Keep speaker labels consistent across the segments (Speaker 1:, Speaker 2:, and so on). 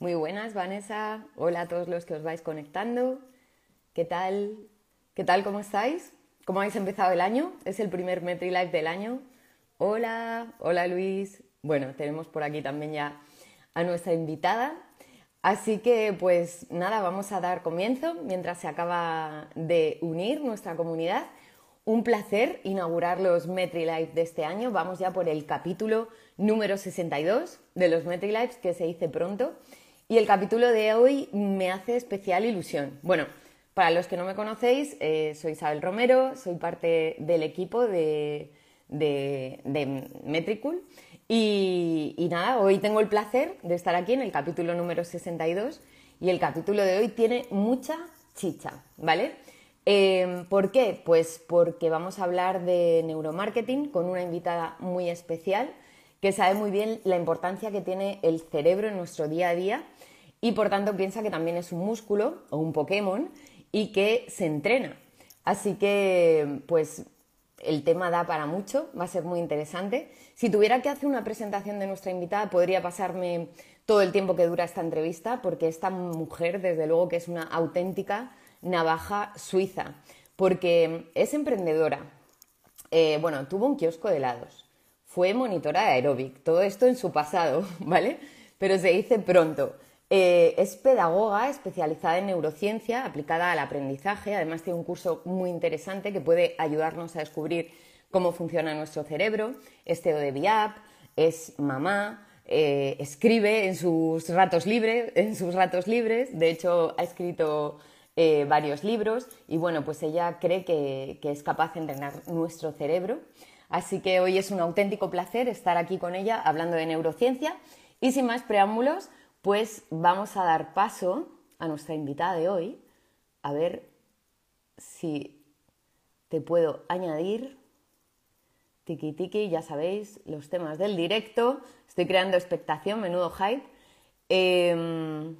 Speaker 1: Muy buenas, Vanessa. Hola a todos los que os vais conectando. ¿Qué tal? ¿Qué tal? ¿Cómo estáis? ¿Cómo habéis empezado el año? Es el primer MetriLife del año. Hola, hola Luis. Bueno, tenemos por aquí también ya a nuestra invitada. Así que, pues nada, vamos a dar comienzo mientras se acaba de unir nuestra comunidad. Un placer inaugurar los MetriLife de este año. Vamos ya por el capítulo número 62 de los MetriLives, que se dice pronto. Y el capítulo de hoy me hace especial ilusión. Bueno, para los que no me conocéis, eh, soy Isabel Romero, soy parte del equipo de, de, Metricool. Y, y, nada, hoy tengo el placer de estar aquí en el capítulo número 62 y el capítulo de hoy tiene mucha chicha, ¿vale? Eh, ¿Por qué? Pues porque vamos a hablar de neuromarketing con una invitada muy especial que sabe muy bien la importancia que tiene el cerebro en nuestro día a día y por tanto piensa que también es un músculo o un Pokémon y que se entrena. Así que, pues, el tema da para mucho, va a ser muy interesante. Si tuviera que hacer una presentación de nuestra invitada, podría pasarme todo el tiempo que dura esta entrevista, porque esta mujer, desde luego, que es una auténtica navaja suiza, porque es emprendedora. Eh, bueno, tuvo un kiosco de helados, fue monitora de aeróbic, todo esto en su pasado, ¿vale? Pero se dice pronto. Eh, es pedagoga especializada en neurociencia aplicada al aprendizaje. Además, tiene un curso muy interesante que puede ayudarnos a descubrir cómo funciona nuestro cerebro. Es CEO de BIAP, es mamá, eh, escribe en sus ratos libres, en sus ratos libres. De hecho, ha escrito eh, varios libros y bueno, pues ella cree que es capaz de entrenar nuestro cerebro. Así que hoy es un auténtico placer estar aquí con ella hablando de neurociencia. Y sin más preámbulos, pues vamos a dar paso a nuestra invitada de hoy, a ver si te puedo añadir. Tiki tiki, ya sabéis, los temas del directo. Estoy creando expectación, menudo hype. Em,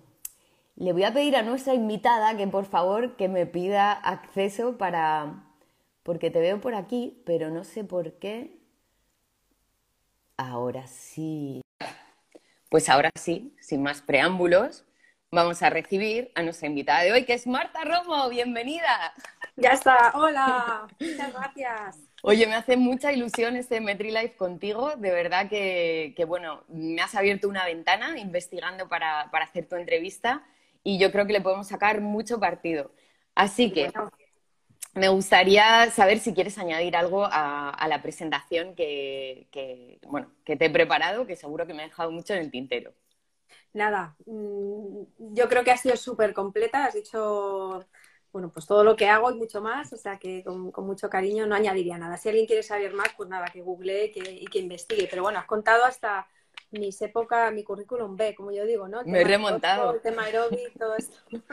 Speaker 1: le voy a pedir a nuestra invitada que por favor que me pida acceso para... porque te veo por aquí, pero no sé por qué. Ahora sí. Pues ahora sí, sin más preámbulos, vamos a recibir a nuestra invitada de hoy, que es Marta Romo. Bienvenida.
Speaker 2: Ya está, hola, muchas gracias.
Speaker 1: Oye, me hace mucha ilusión este MetriLife contigo. De verdad que, bueno, me has abierto una ventana investigando para, hacer tu entrevista y yo creo que le podemos sacar mucho partido. Así que me gustaría saber si quieres añadir algo a, la presentación que, bueno, que te he preparado, que seguro que me ha dejado mucho en el tintero.
Speaker 2: Nada, mm, yo creo que ha sido súper completa, has dicho bueno, pues todo lo que hago y mucho más, o sea que con, mucho cariño no añadiría nada. Si alguien quiere saber más, pues nada, que google y que investigue. Pero bueno, has contado hasta mis épocas, mi currículum B, como yo digo, ¿no?
Speaker 1: me he remontado.
Speaker 2: el tema aeróbic, todo esto.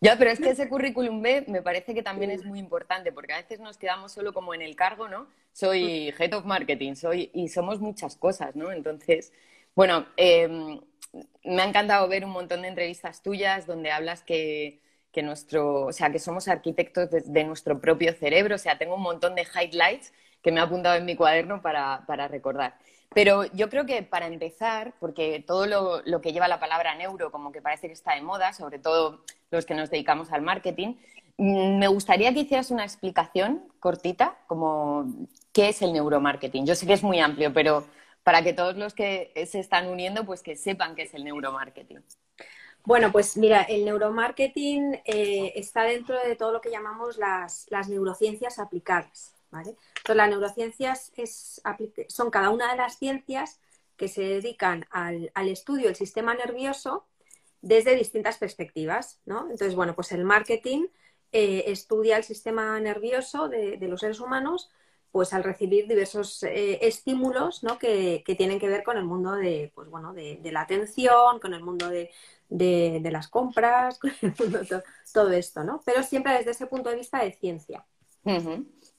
Speaker 1: Ya, pero es que ese currículum B me parece que también es muy importante, porque a veces nos quedamos solo como en el cargo, ¿no? Soy Head of Marketing, soy, y somos muchas cosas, ¿no? Entonces, bueno, em, me ha encantado ver un montón de entrevistas tuyas donde hablas que, que nuestro, o sea, que somos arquitectos de, nuestro propio cerebro, o sea, tengo un montón de highlights que me he apuntado en mi cuaderno para, para recordar. Pero yo creo que para empezar, porque todo lo, que lleva la palabra neuro como que parece que está de moda, sobre todo los que nos dedicamos al marketing, mm, me gustaría que hicieras una explicación cortita, como qué es el neuromarketing. Yo sé que es muy amplio, pero para que todos los que se están uniendo, pues que sepan qué es el neuromarketing.
Speaker 2: Bueno, pues mira, el neuromarketing eh, está dentro de todo lo que llamamos las neurociencias aplicadas. Entonces, las neurociencias son cada una de las ciencias que se dedican al, estudio del sistema nervioso desde distintas perspectivas, Entonces, bueno, pues el marketing eh, estudia el sistema nervioso de, los seres humanos pues al recibir diversos eh, estímulos que, tienen que ver con el mundo de, pues, bueno, de, la atención, con el mundo de, las compras, con el mundo todo, todo esto, ¿no? Pero siempre desde ese punto de vista de ciencia.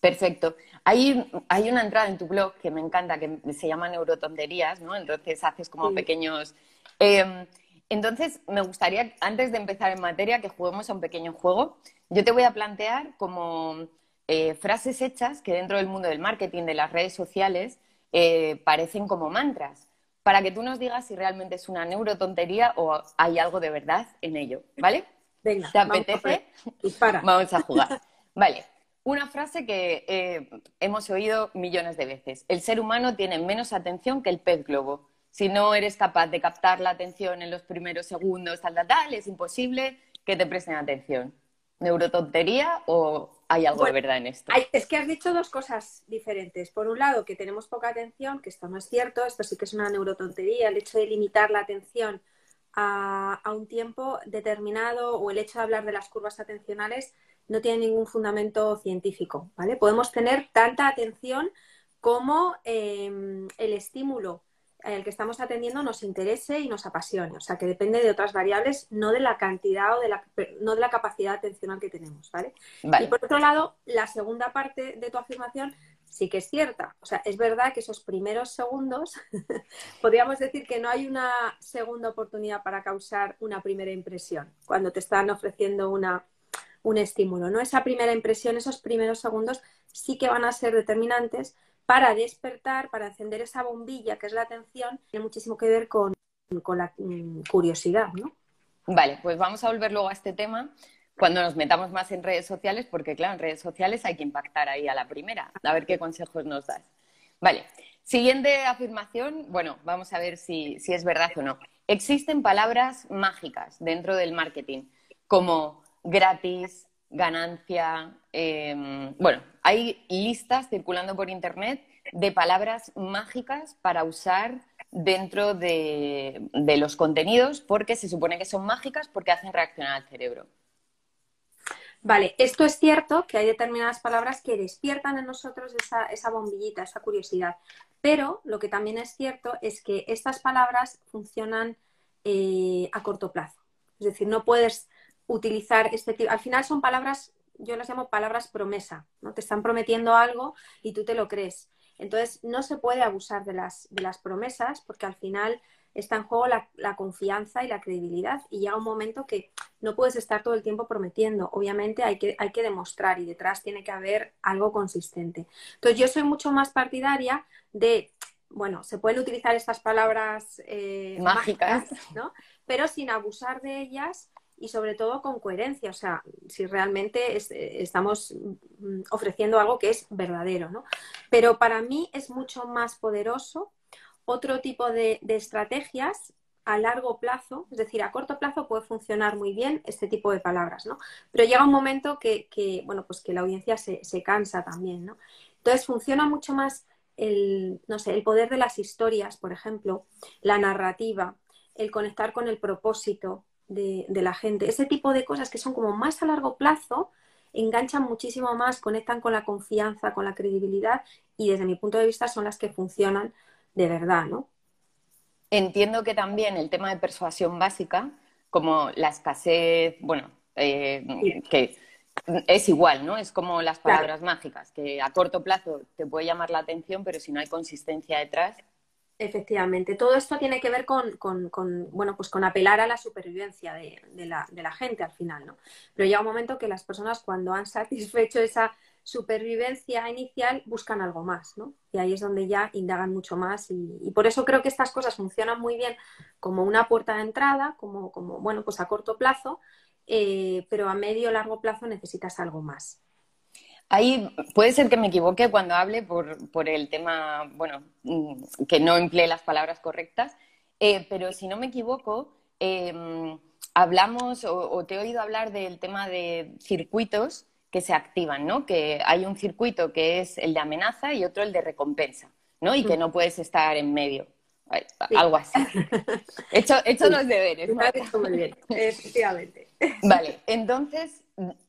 Speaker 1: Perfecto. Hay, hay una entrada en tu blog que me encanta, que se llama Neurotonterías, ¿no? Entonces haces como pequeños... Em, entonces, me gustaría, antes de empezar en materia, que juguemos a un pequeño juego. Yo te voy a plantear como eh, frases hechas que dentro del mundo del marketing, de las redes sociales, eh, parecen como mantras. para que tú nos digas si realmente es una neurotontería o hay algo de verdad en ello, ¿vale?
Speaker 2: Venga,
Speaker 1: ¿te apetece?
Speaker 2: Dispara.
Speaker 1: Vamos a jugar. Vale. Una frase que eh, hemos oído millones de veces. El ser humano tiene menos atención que el pez globo. Si no eres capaz de captar la atención en los primeros segundos, tal, tal, tal, es imposible que te presten atención. ¿Neurotontería o hay algo de verdad en esto?
Speaker 2: es que has dicho dos cosas diferentes. Por un lado, que tenemos poca atención, que esto no es cierto, esto sí que es una neurotontería, el hecho de limitar la atención a, a un tiempo determinado o el hecho de hablar de las curvas atencionales no tiene ningún fundamento científico, ¿vale? Podemos tener tanta atención como em, el estímulo al que estamos atendiendo nos interese y nos apasione. O sea, que depende de otras variables, no de la cantidad o de la, no de la capacidad atencional que tenemos, ¿vale? Y por otro lado, la segunda parte de tu afirmación sí que es cierta. O sea, es verdad que esos primeros segundos, podríamos decir que no hay una segunda oportunidad para causar una primera impresión cuando te están ofreciendo una, un estímulo, ¿no? Esa primera impresión, esos primeros segundos sí que van a ser determinantes para despertar, para encender esa bombilla que es la atención, tiene muchísimo que ver con, la mm, curiosidad, ¿no?
Speaker 1: Vale, pues vamos a volver luego a este tema cuando nos metamos más en redes sociales, porque claro, en redes sociales hay que impactar ahí a la primera, a ver qué consejos nos das. Vale, siguiente afirmación, bueno, vamos a ver si, si es verdad o no. Existen palabras mágicas dentro del marketing, como gratis, ganancia. Em, bueno, hay listas circulando por Internet de palabras mágicas para usar dentro de, los contenidos porque se supone que son mágicas porque hacen reaccionar al cerebro.
Speaker 2: Vale, esto es cierto que hay determinadas palabras que despiertan en nosotros esa, bombillita, esa curiosidad, pero lo que también es cierto es que estas palabras funcionan eh, a corto plazo. Es decir, no puedes utilizar este tipo. Al final son palabras, yo las llamo palabras promesa, ¿no? Te están prometiendo algo y tú te lo crees. Entonces, no se puede abusar de las, de las promesas porque al final está en juego la, la, confianza y la credibilidad y llega un momento que no puedes estar todo el tiempo prometiendo. Obviamente hay que, hay que demostrar y detrás tiene que haber algo consistente. Entonces, yo soy mucho más partidaria de, bueno, se pueden utilizar estas palabras eh, mágicas, ¿no? Pero sin abusar de ellas y sobre todo con coherencia, o sea, si realmente estamos mm, ofreciendo algo que es verdadero, ¿no? Pero para mí es mucho más poderoso otro tipo de, estrategias a largo plazo, es decir, a corto plazo puede funcionar muy bien este tipo de palabras, ¿no? Pero llega un momento que, bueno, pues que la audiencia se, se, cansa también, ¿no? Entonces funciona mucho más el, no sé, el poder de las historias, por ejemplo, la narrativa, el conectar con el propósito, de, la gente. Ese tipo de cosas que son como más a largo plazo enganchan muchísimo más, conectan con la confianza, con la credibilidad y desde mi punto de vista son las que funcionan de verdad, ¿no?
Speaker 1: Entiendo que también el tema de persuasión básica, como la escasez, bueno, eh, que es igual, ¿no? Es como las palabras mágicas, que a corto plazo te puede llamar la atención, pero si no hay consistencia detrás,
Speaker 2: Efectivamente, todo esto tiene que ver con, bueno, pues con apelar a la supervivencia de, la, gente al final, ¿no? Pero llega un momento que las personas cuando han satisfecho esa supervivencia inicial buscan algo más, ¿no? Y ahí es donde ya indagan mucho más y, por eso creo que estas cosas funcionan muy bien como una puerta de entrada, como, como bueno, pues a corto plazo, eh, pero a medio largo plazo necesitas algo más.
Speaker 1: Ahí puede ser que me equivoque cuando hable por, el tema, bueno, mm, que no emplee las palabras correctas, eh, pero si no me equivoco, em, hablamos o, te he oído hablar del tema de circuitos que se activan, ¿no? Que hay un circuito que es el de amenaza y otro el de recompensa, ¿no? Y que no puedes estar en medio. Algo así. He hecho, hecho los deberes.
Speaker 2: efectivamente.
Speaker 1: Vale, entonces,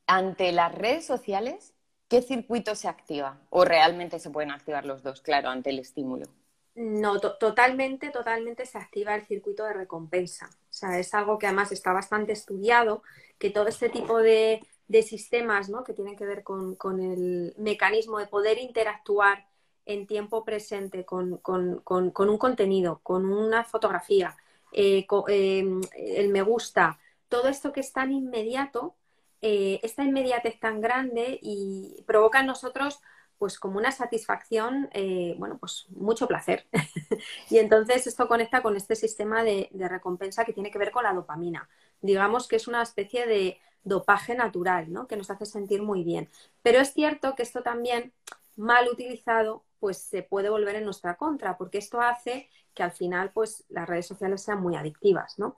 Speaker 1: ante las redes sociales, ¿qué circuito se activa? ¿O realmente se pueden activar los dos, claro, ante el estímulo?
Speaker 2: No, totalmente, totalmente se activa el circuito de recompensa. O sea, es algo que además está bastante estudiado, que todo este tipo de, sistemas ¿no? que tienen que ver con, el mecanismo de poder interactuar en tiempo presente con, un contenido, con una fotografía, eh, eh, el me gusta, todo esto que es tan inmediato, eh, esta inmediatez tan grande y provoca en nosotros pues como una satisfacción, eh, bueno, pues mucho placer. y entonces esto conecta con este sistema de, recompensa que tiene que ver con la dopamina. Digamos que es una especie de dopaje natural, ¿no? Que nos hace sentir muy bien. Pero es cierto que esto también, mal utilizado, pues se puede volver en nuestra contra, porque esto hace que al final, pues las redes sociales sean muy adictivas, ¿no?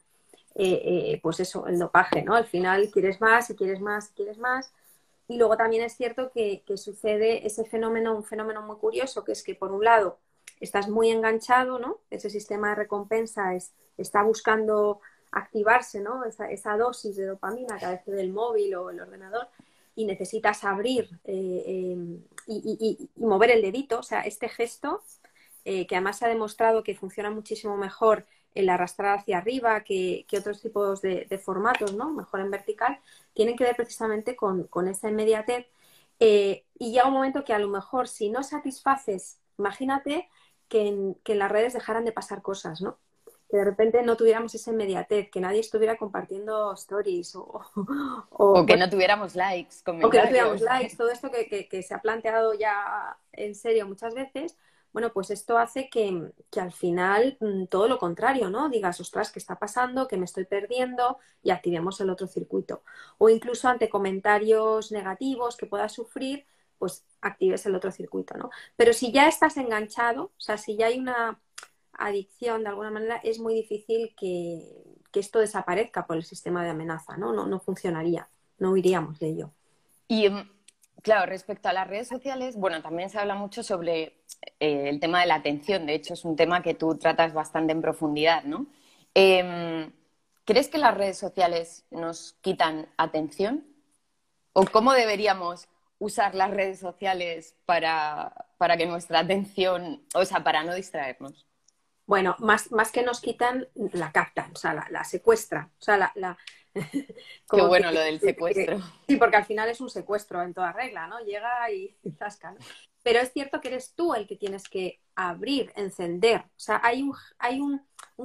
Speaker 2: Eh, eh, pues eso, el dopaje, ¿no? Al final quieres más y quieres más y quieres más y luego también es cierto que, sucede ese fenómeno, un fenómeno muy curioso, que es que por un lado estás muy enganchado, ¿no? Ese sistema de recompensa está buscando activarse, ¿no? Esa, dosis de dopamina a del móvil o el ordenador y necesitas abrir eh, eh, y, mover el dedito, o sea, este gesto que además se ha demostrado que funciona muchísimo mejor el arrastrar hacia arriba que, otros tipos de, formatos, ¿no? Mejor en vertical, tienen que ver precisamente con, esa inmediatez. Eh, y llega un momento que a lo mejor si no satisfaces, imagínate que en, las redes dejaran de pasar cosas, ¿no? Que de repente no tuviéramos esa inmediatez, que nadie estuviera compartiendo stories o...
Speaker 1: O, que no tuviéramos likes.
Speaker 2: O que no tuviéramos likes, todo esto que se ha planteado ya en serio muchas veces bueno, pues esto hace que, al final mm, todo lo contrario, ¿no? Digas, ostras, ¿qué está pasando? ¿Qué me estoy perdiendo? Y activemos el otro circuito. O incluso ante comentarios negativos que puedas sufrir, pues actives el otro circuito, ¿no? Pero si ya estás enganchado, o sea, si ya hay una adicción de alguna manera, es muy difícil que, esto desaparezca por el sistema de amenaza, ¿no? No, no funcionaría, no huiríamos de ello.
Speaker 1: Y mm, Claro, respecto a las redes sociales, bueno, también se habla mucho sobre eh, el tema de la atención. De hecho, es un tema que tú tratas bastante en profundidad, ¿no? Em, ¿Crees que las redes sociales nos quitan atención? ¿O cómo deberíamos usar las redes sociales para, que nuestra atención, o sea, para no distraernos?
Speaker 2: Bueno, más, más que nos quitan, la captan, o sea, la, la secuestran. O sea, la,
Speaker 1: Qué bueno lo del secuestro.
Speaker 2: sí, porque al final es un secuestro en toda regla, ¿no? Llega y zasca, Pero es cierto que eres tú el que tienes que abrir, encender. O sea, hay un, hay un,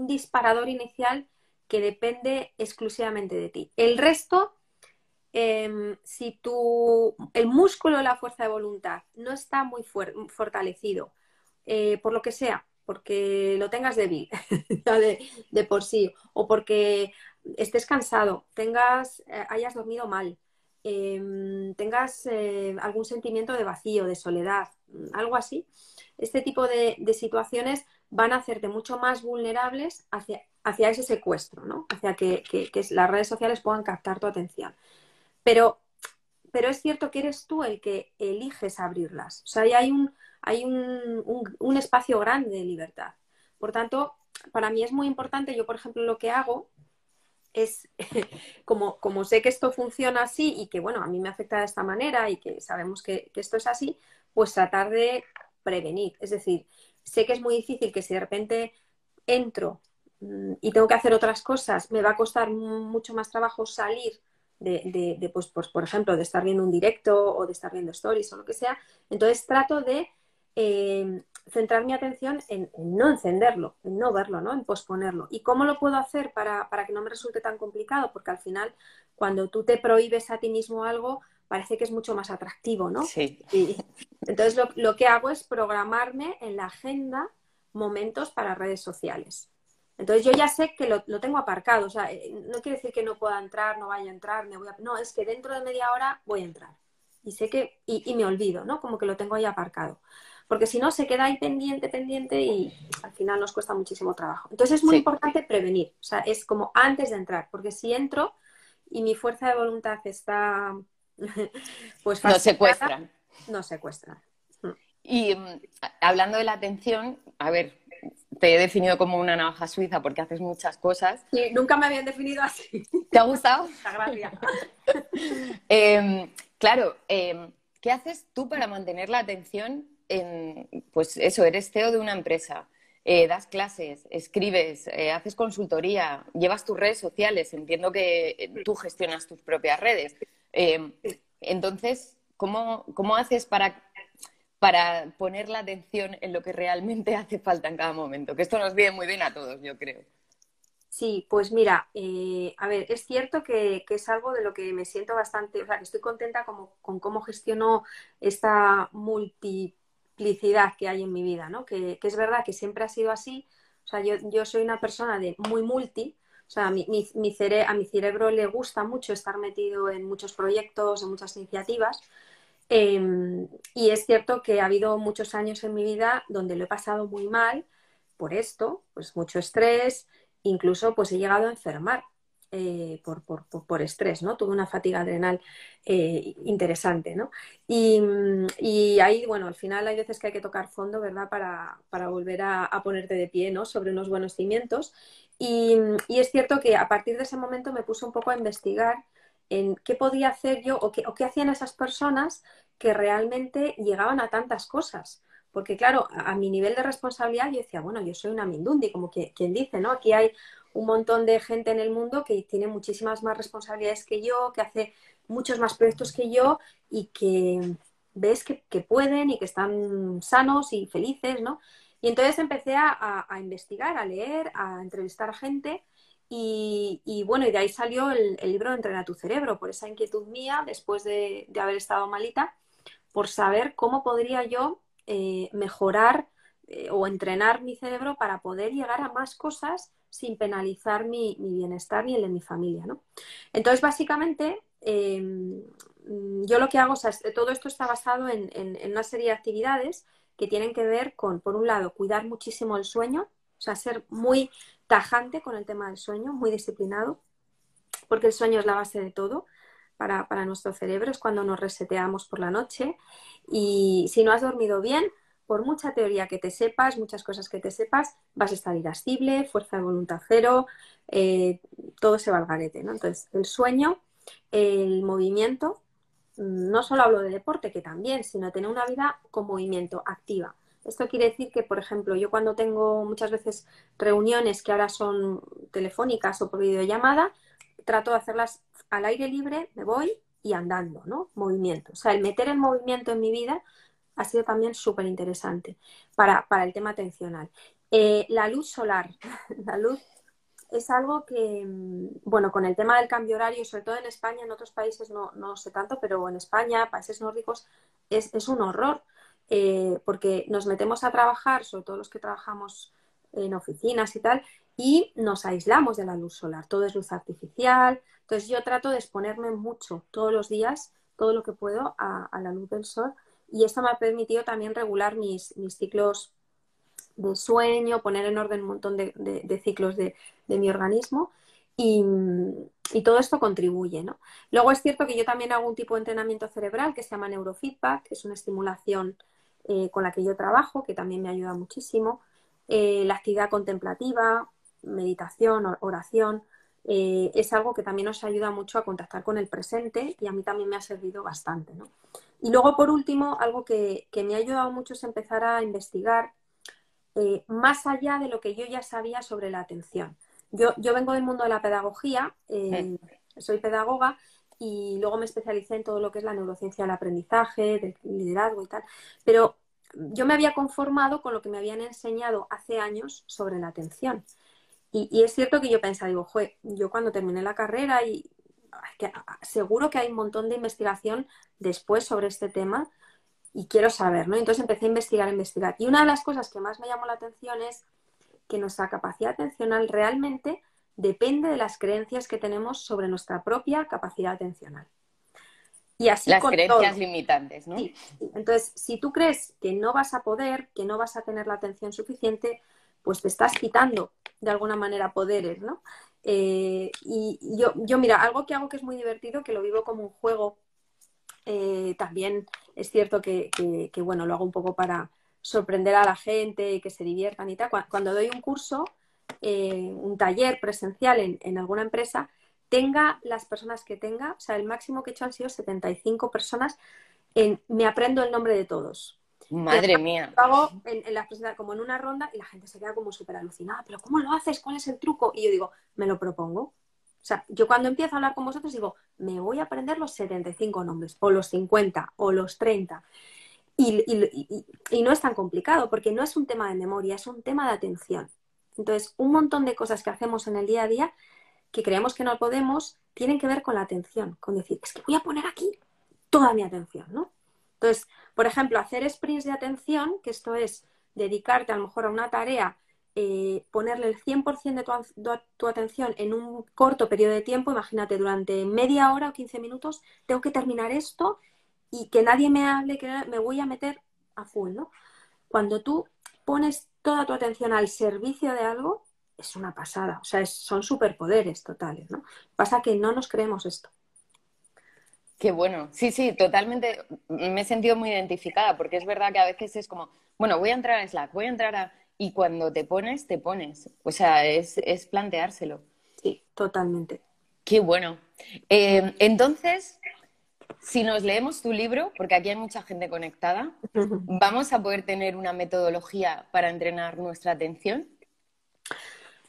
Speaker 2: disparador inicial que depende exclusivamente de ti. El resto, em, si tu, el músculo de la fuerza de voluntad no está muy fortalecido, eh, por lo que sea, porque lo tengas débil de, de por sí, o porque estés cansado, tengas, eh, hayas dormido mal, em, tengas eh, algún sentimiento de vacío, de soledad, mm, algo así, este tipo de, situaciones van a hacerte mucho más vulnerables hacia, hacia ese secuestro, ¿no? Hacia que, las redes sociales puedan captar tu atención. Pero, pero es cierto que eres tú el que eliges abrirlas. O sea, hay un, hay un espacio grande de libertad. Por tanto, para mí es muy importante, yo por ejemplo lo que hago es como, como sé que esto funciona así y que, bueno, a mí me afecta de esta manera y que sabemos que, esto es así, pues tratar de prevenir. Es decir, sé que es muy difícil que si de repente entro mm, y tengo que hacer otras cosas, me va a costar mucho más trabajo salir de, de, pues, pues, por ejemplo, de estar viendo un directo o de estar viendo stories o lo que sea. Entonces trato de eh, centrar mi atención en, no encenderlo, en no verlo, ¿no? En posponerlo. ¿Y cómo lo puedo hacer para, que no me resulte tan complicado? Porque al final, cuando tú te prohíbes a ti mismo algo, parece que es mucho más atractivo, ¿no?
Speaker 1: Sí.
Speaker 2: entonces lo, que hago es programarme en la agenda momentos para redes sociales. Entonces yo ya sé que lo, tengo aparcado, o sea, eh, no quiere decir que no pueda entrar, no vaya a entrar, me voy a... No, es que dentro de media hora voy a entrar. Y sé que, y, y me olvido, ¿no? Como que lo tengo ahí aparcado porque si no se queda ahí pendiente, pendiente y al final nos cuesta muchísimo trabajo. Entonces es muy importante prevenir, o sea, es como antes de entrar, porque si entro y mi fuerza de voluntad está
Speaker 1: pues no secuestran.
Speaker 2: No secuestran.
Speaker 1: Y mm, hablando de la atención, a ver, te he definido como una navaja suiza porque haces muchas cosas.
Speaker 2: Sí, nunca me habían definido así.
Speaker 1: ¿Te ha gustado?
Speaker 2: Gracias.
Speaker 1: eh, claro, em, ¿qué haces tú para mantener la atención pues eso, eres CEO de una empresa, eh, das clases, escribes, eh, haces consultoría, llevas tus redes sociales, entiendo que eh, tú gestionas tus propias redes. entonces, ¿cómo, ¿cómo, haces para, para poner la atención en lo que realmente hace falta en cada momento? Que esto nos viene muy bien a todos, yo creo.
Speaker 2: Sí, pues mira, eh, a ver, es cierto que, es algo de lo que me siento bastante, o sea, que estoy contenta como, con cómo gestiono esta que hay en mi vida, ¿no? Que, es verdad que siempre ha sido así, o sea, yo, yo soy una persona de muy multi, o sea, mi, mi, a mi cerebro le gusta mucho estar metido en muchos proyectos, en muchas iniciativas, em, y es cierto que ha habido muchos años en mi vida donde lo he pasado muy mal por esto, pues mucho estrés, incluso pues he llegado a enfermar eh, por, por, por, estrés, ¿no? Tuve una fatiga adrenal eh, interesante, ¿no? Y, y, ahí, bueno, al final hay veces que hay que tocar fondo, ¿verdad? Para, para volver a, a, ponerte de pie, ¿no? Sobre unos buenos cimientos. Y, y, es cierto que a partir de ese momento me puse un poco a investigar en qué podía hacer yo o qué, o qué hacían esas personas que realmente llegaban a tantas cosas. Porque claro, a, mi nivel de responsabilidad yo decía, bueno, yo soy una Mindundi, como que, quien dice, ¿no? Aquí hay un montón de gente en el mundo que tiene muchísimas más responsabilidades que yo, que hace muchos más proyectos que yo y que ves que, pueden y que están sanos y felices, ¿no? Y entonces empecé a, investigar, a leer, a entrevistar a gente y, bueno, y de ahí salió el, libro Entrena tu cerebro, por esa inquietud mía, después de, de haber estado malita, por saber cómo podría yo eh, mejorar eh, o entrenar mi cerebro para poder llegar a más cosas sin penalizar mi, bienestar ni el de mi familia. ¿no? Entonces, básicamente, em, yo lo que hago, o todo esto está basado en, una serie de actividades que tienen que ver con, por un lado, cuidar muchísimo el sueño, o sea, ser muy tajante con el tema del sueño, muy disciplinado, porque el sueño es la base de todo para, nuestro cerebro, es cuando nos reseteamos por la noche. Y si no has dormido bien, por mucha teoría que te sepas, muchas cosas que te sepas, vas a estar irascible, fuerza de voluntad cero, eh, todo se va al garete. Entonces, el sueño, el movimiento, no solo hablo de deporte, que también, sino tener una vida con movimiento, activa. Esto quiere decir que, por ejemplo, yo cuando tengo muchas veces reuniones que ahora son telefónicas o por videollamada, trato de hacerlas al aire libre, me voy y andando, ¿no? Movimiento. O sea, el meter el movimiento en mi vida ha sido también súper interesante para, el tema atencional. Eh, la luz solar, la luz es algo que, mm, bueno, con el tema del cambio horario, sobre todo en España, en otros países no, no sé tanto, pero en España, países nórdicos, es, es un horror, eh, porque nos metemos a trabajar, sobre todo los que trabajamos en oficinas y tal, y nos aislamos de la luz solar. Todo es luz artificial. Entonces yo trato de exponerme mucho todos los días, todo lo que puedo, a, la luz del sol. Y esto me ha permitido también regular mis, ciclos de sueño, poner en orden un montón de, ciclos de, mi organismo. Y, todo esto contribuye. ¿no? Luego es cierto que yo también hago un tipo de entrenamiento cerebral que se llama neurofeedback, que es una estimulación eh, con la que yo trabajo, que también me ayuda muchísimo. Eh, la actividad contemplativa, meditación, oración, eh, es algo que también nos ayuda mucho a contactar con el presente y a mí también me ha servido bastante. Y luego, por último, algo que, me ha ayudado mucho es empezar a investigar eh, más allá de lo que yo ya sabía sobre la atención. Yo, yo vengo del mundo de la pedagogía, eh, soy pedagoga y luego me especialicé en todo lo que es la neurociencia del aprendizaje, del liderazgo y tal, pero yo me había conformado con lo que me habían enseñado hace años sobre la atención. Y, es cierto que yo pensaba, digo, Jue, yo cuando terminé la carrera y seguro que hay un montón de investigación después sobre este tema y quiero saber, ¿no? Entonces empecé a investigar, a investigar. Y una de las cosas que más me llamó la atención es que nuestra capacidad atencional realmente depende de las creencias que tenemos sobre nuestra propia capacidad atencional.
Speaker 1: Y así las creencias limitantes, ¿no?
Speaker 2: Entonces, si tú crees que no vas a poder, que no vas a tener la atención suficiente, pues te estás quitando de alguna manera poderes, ¿no? Eh, y yo, yo, mira, algo que hago que es muy divertido, que lo vivo como un juego, eh, también es cierto que, bueno, lo hago un poco para sorprender a la gente que se diviertan y tal. Cuando doy un curso, eh, un taller presencial en, en, alguna empresa, tenga las personas que tenga, o sea, el máximo que he hecho han sido 75 personas, en, me aprendo el nombre de todos.
Speaker 1: Madre mía.
Speaker 2: Lo hago en, la como en una ronda y la gente se queda como súper alucinada. ¿Pero cómo lo haces? ¿Cuál es el truco? Y yo digo, me lo propongo. O sea, yo cuando empiezo a hablar con vosotros digo, me voy a aprender los 75 nombres, o los 50, o los 30. Y, y, no es tan complicado, porque no es un tema de memoria, es un tema de atención. Entonces, un montón de cosas que hacemos en el día a día que creemos que no podemos tienen que ver con la atención, con decir, es que voy a poner aquí toda mi atención, ¿no? Entonces, por ejemplo, hacer sprints de atención, que esto es dedicarte a lo mejor a una tarea, eh, ponerle el 100% de tu, tu, atención en un corto periodo de tiempo, imagínate, durante media hora o 15 minutos, tengo que terminar esto y que nadie me hable, que me voy a meter a full, ¿no? Cuando tú pones toda tu atención al servicio de algo, es una pasada. O sea, son superpoderes totales, ¿no? Pasa que no nos creemos esto.
Speaker 1: Qué bueno. Sí, sí, totalmente. Me he sentido muy identificada porque es verdad que a veces es como, bueno, voy a entrar a Slack, voy a entrar a... Y cuando te pones, te pones. O sea, es, planteárselo.
Speaker 2: Sí, totalmente.
Speaker 1: Qué bueno. Eh, entonces, si nos leemos tu libro, porque aquí hay mucha gente conectada, ¿vamos a poder tener una metodología para entrenar nuestra atención?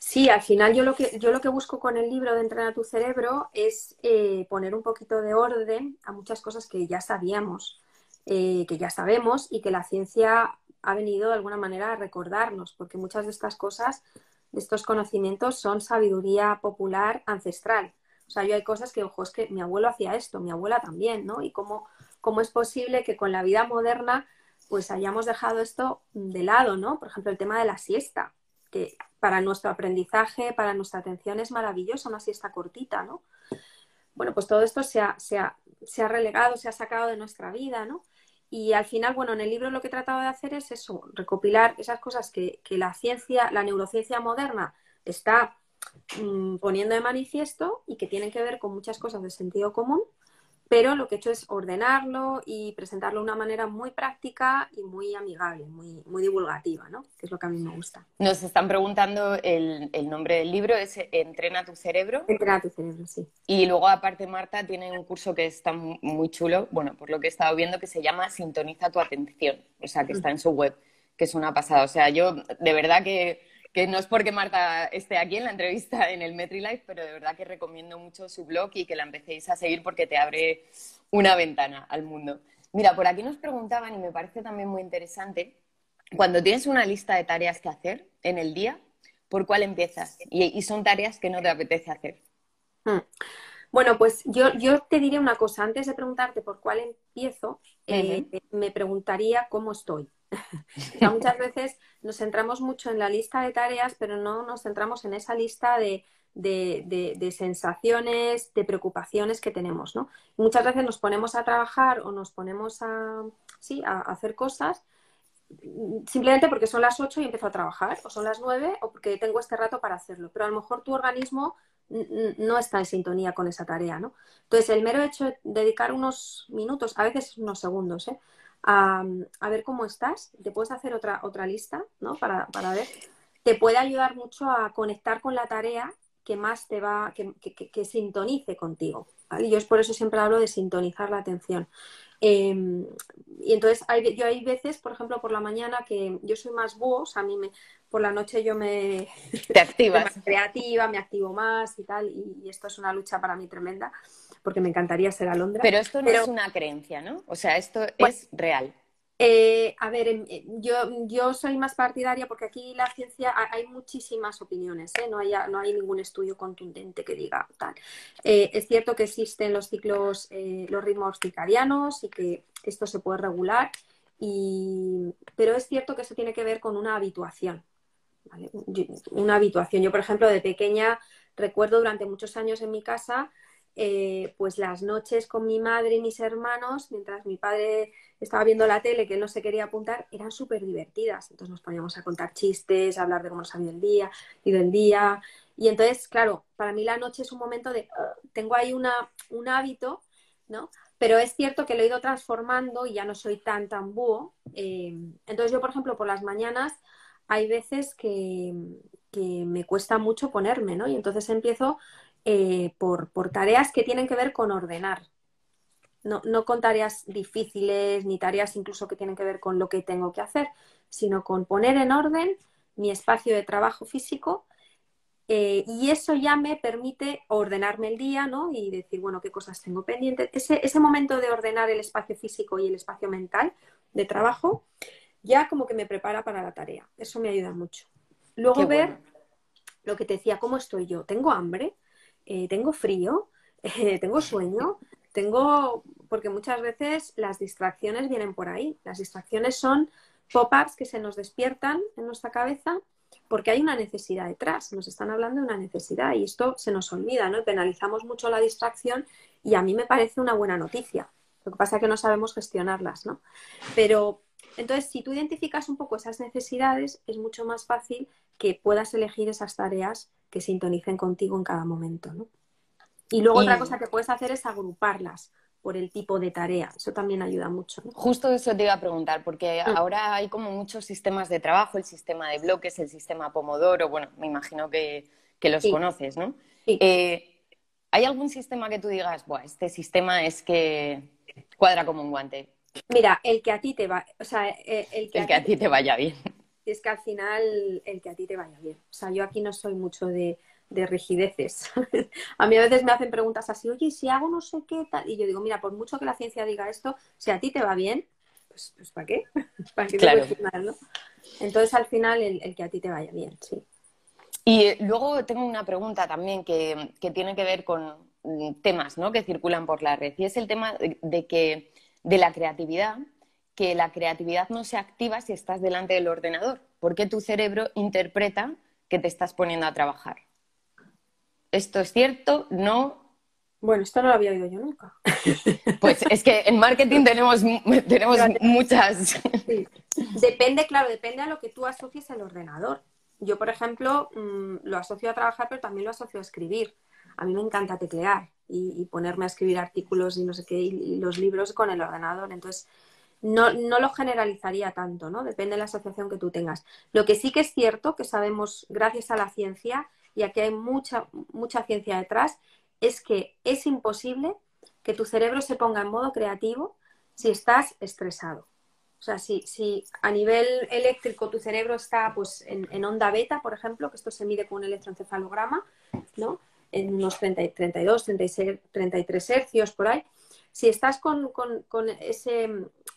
Speaker 2: Sí, al final yo lo que, yo lo que busco con el libro de Entrenar tu cerebro es eh, poner un poquito de orden a muchas cosas que ya sabíamos, eh, que ya sabemos y que la ciencia ha venido de alguna manera a recordarnos, porque muchas de estas cosas, de estos conocimientos son sabiduría popular ancestral. O sea, yo hay cosas que, ojo, es que mi abuelo hacía esto, mi abuela también, ¿no? Y cómo, cómo es posible que con la vida moderna pues hayamos dejado esto de lado, ¿no? Por ejemplo, el tema de la siesta que para nuestro aprendizaje, para nuestra atención es maravilloso, una siesta cortita, ¿no? Bueno, pues todo esto se ha, relegado, se ha sacado de nuestra vida, ¿no? Y al final, bueno, en el libro lo que he tratado de hacer es eso, recopilar esas cosas que, la ciencia, la neurociencia moderna está mm, poniendo de manifiesto y que tienen que ver con muchas cosas de sentido común, pero lo que he hecho es ordenarlo y presentarlo de una manera muy práctica y muy amigable, muy, muy divulgativa, ¿no? Que es lo que a mí me gusta.
Speaker 1: Nos están preguntando el, nombre del libro, es Entrena tu cerebro.
Speaker 2: Entrena tu cerebro, sí.
Speaker 1: Y luego, aparte, Marta tiene un curso que está muy chulo, bueno, por lo que he estado viendo, que se llama Sintoniza tu atención, o sea, que está en su web, que es una pasada. O sea, yo de verdad que que no es porque Marta esté aquí en la entrevista en el MetriLife, pero de verdad que recomiendo mucho su blog y que la empecéis a seguir porque te abre una ventana al mundo. Mira, por aquí nos preguntaban y me parece también muy interesante, cuando tienes una lista de tareas que hacer en el día, ¿por cuál empiezas? Y, son tareas que no te apetece hacer.
Speaker 2: Hmm. Bueno, pues yo, yo, te diré una cosa. Antes de preguntarte por cuál empiezo, eh, me preguntaría cómo estoy. muchas veces nos centramos mucho en la lista de tareas, pero no nos centramos en esa lista de, sensaciones, de preocupaciones que tenemos, ¿no? muchas veces nos ponemos a trabajar o nos ponemos a, sí, a hacer cosas simplemente porque son las 8 y empiezo a trabajar, o son las 9 o porque tengo este rato para hacerlo. Pero a lo mejor tu organismo no está en sintonía con esa tarea, ¿no? Entonces, el mero hecho de dedicar unos minutos, a veces unos segundos, ¿eh? A, ver cómo estás. Te puedes hacer otra, otra lista, ¿no? Para, ver. Te puede ayudar mucho a conectar con la tarea que más te va, que, que, sintonice contigo. Y yo es por eso siempre hablo de sintonizar la atención. Em, y entonces hay, yo hay veces, por ejemplo, por la mañana que yo soy más búho, a mí me, por la noche yo me...
Speaker 1: Te activas.
Speaker 2: creativa, me activo más y tal, y, esto es una lucha para mí tremenda, porque me encantaría ser alondra.
Speaker 1: Pero esto no es una creencia, ¿no? O sea, esto es real.
Speaker 2: Eh, a ver, eh, yo, yo soy más partidaria porque aquí la ciencia hay muchísimas opiniones, ¿eh? no, hay, no hay ningún estudio contundente que diga tal. es cierto que existen los ciclos, los ritmos circadianos y que esto se puede regular, y... pero es cierto que eso tiene que ver con una habituación. una habituación. Yo, por ejemplo, de pequeña recuerdo durante muchos años en mi casa eh, pues las noches con mi madre y mis hermanos, mientras mi padre estaba viendo la tele, que él no se quería apuntar, eran súper divertidas. Entonces nos poníamos a contar chistes, a hablar de cómo nos había el día, ido el día. Y entonces, claro, para mí la noche es un momento de, tengo ahí una, un hábito, ¿no? Pero es cierto que lo he ido transformando y ya no soy tan tan. Eh, entonces yo, por ejemplo, por las mañanas hay veces que, que me cuesta mucho ponerme, ¿no? Y entonces empiezo eh, por, tareas que tienen que ver con ordenar. No, con tareas difíciles ni tareas incluso que tienen que ver con lo que tengo que hacer, sino con poner en orden mi espacio de trabajo físico eh, y eso ya me permite ordenarme el día ¿no? y decir, bueno, qué cosas tengo pendientes. Ese, ese momento de ordenar el espacio físico y el espacio mental de trabajo ya como que me prepara para la tarea. Eso me ayuda mucho. Luego ver lo que te decía, ¿cómo estoy yo? ¿Tengo hambre? Eh, ¿Tengo frío? Eh, ¿Tengo sueño? Tengo, porque muchas veces las distracciones vienen por ahí. Las distracciones son pop-ups que se nos despiertan en nuestra cabeza porque hay una necesidad detrás, nos están hablando de una necesidad y esto se nos olvida, ¿no? penalizamos mucho la distracción y a mí me parece una buena noticia. Lo que pasa es que no sabemos gestionarlas, ¿no? Pero entonces, si tú identificas un poco esas necesidades, es mucho más fácil que puedas elegir esas tareas que sintonicen contigo en cada momento, ¿no? Y luego otra cosa que puedes hacer es agruparlas por el tipo de tarea. Eso también ayuda mucho.
Speaker 1: Justo eso te iba a preguntar, porque mm. ahora hay como muchos sistemas de trabajo, el sistema de bloques, el sistema Pomodoro, bueno, me imagino que, los conoces, ¿no? Eh, ¿Hay algún sistema que tú digas, Buah, este sistema es que cuadra como un guante?
Speaker 2: Mira, el que a ti te va, o sea, eh, el
Speaker 1: que, a, ti te vaya bien.
Speaker 2: Es que al final el que a ti te vaya bien. O sea, yo aquí no soy mucho de, de rigideces. a mí a veces me hacen preguntas así, oye, si hago no sé qué tal, y yo digo, mira, por mucho que la ciencia diga esto, si a ti te va bien, pues, pues ¿para qué? ¿Para qué claro. ¿no? Entonces, al final, el, que a ti te vaya bien, sí.
Speaker 1: Y eh, luego tengo una pregunta también que, tiene que ver con mm, temas ¿no? que circulan por la red, y es el tema de, que, de la creatividad, que la creatividad no se activa si estás delante del ordenador, porque tu cerebro interpreta que te estás poniendo a trabajar. ¿Esto es cierto? ¿No?
Speaker 2: Bueno, esto no lo había oído yo nunca.
Speaker 1: Pues es que en marketing tenemos, tenemos muchas.
Speaker 2: Depende, claro, depende a lo que tú asocies al ordenador. Yo, por ejemplo, mm, lo asocio a trabajar, pero también lo asocio a escribir. A mí me encanta teclear y, ponerme a escribir artículos y no sé qué, y, los libros con el ordenador. Entonces, no, no, lo generalizaría tanto, ¿no? Depende de la asociación que tú tengas. Lo que sí que es cierto, que sabemos gracias a la ciencia, y aquí hay mucha, mucha ciencia detrás, es que es imposible que tu cerebro se ponga en modo creativo si estás estresado. O sea, si, si a nivel eléctrico tu cerebro está pues, en, onda beta, por ejemplo, que esto se mide con un electroencefalograma, ¿no? en unos 30, 32, 36, 33 hercios por ahí, si estás con, ese,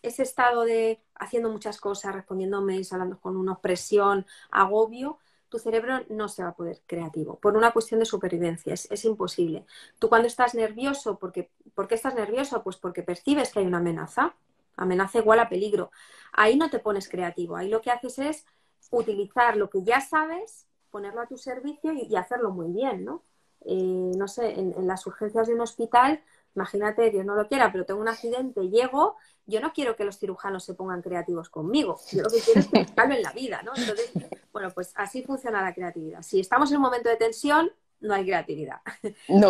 Speaker 2: estado de haciendo muchas cosas, respondiendo mails, hablando con una opresión, agobio, tu cerebro no se va a poder creativo, por una cuestión de supervivencia, es, imposible. Tú cuando estás nervioso, porque, ¿por qué estás nervioso? Pues porque percibes que hay una amenaza, amenaza igual a peligro. Ahí no te pones creativo, ahí lo que haces es utilizar lo que ya sabes, ponerlo a tu servicio y, hacerlo muy bien, ¿no? Eh, no sé, en, las urgencias de un hospital, imagínate, Dios no lo quiera, pero tengo un accidente, llego, yo no quiero que los cirujanos se pongan creativos conmigo, yo lo que quiero es que me la vida, ¿no? Entonces, bueno, pues así funciona la creatividad. Si estamos en un momento de tensión, no hay creatividad.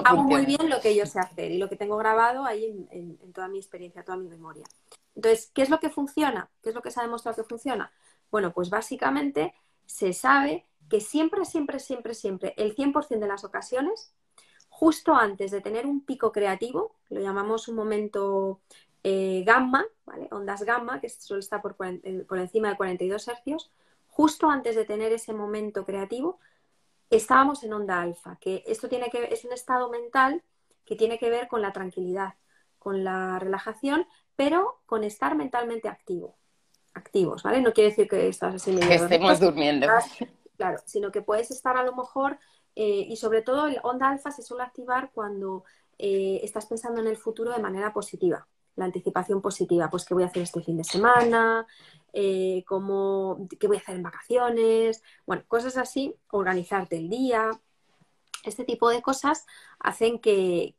Speaker 2: Hago muy bien lo que yo sé hacer y lo que tengo grabado ahí en, toda mi experiencia, toda mi memoria. Entonces, ¿qué es lo que funciona? ¿Qué es lo que se ha demostrado que funciona? Bueno, pues básicamente se sabe que siempre, siempre, siempre, siempre, el 100% de las ocasiones, justo antes de tener un pico creativo, lo llamamos un momento eh, gamma, ¿vale? ondas gamma, que suele estar por, eh, por encima de 42 hercios, justo antes de tener ese momento creativo, estábamos en onda alfa, que esto tiene que es un estado mental que tiene que ver con la tranquilidad, con la relajación, pero con estar mentalmente activo, activos, ¿vale? No quiere decir que estás así
Speaker 1: Que estemos durmiendo.
Speaker 2: Claro, sino que puedes estar a lo mejor, eh, y sobre todo el onda alfa se suele activar cuando eh, estás pensando en el futuro de manera positiva, la anticipación positiva, pues qué voy a hacer este fin de semana, eh, qué voy a hacer en vacaciones, bueno, cosas así, organizarte el día. Este tipo de cosas hacen que,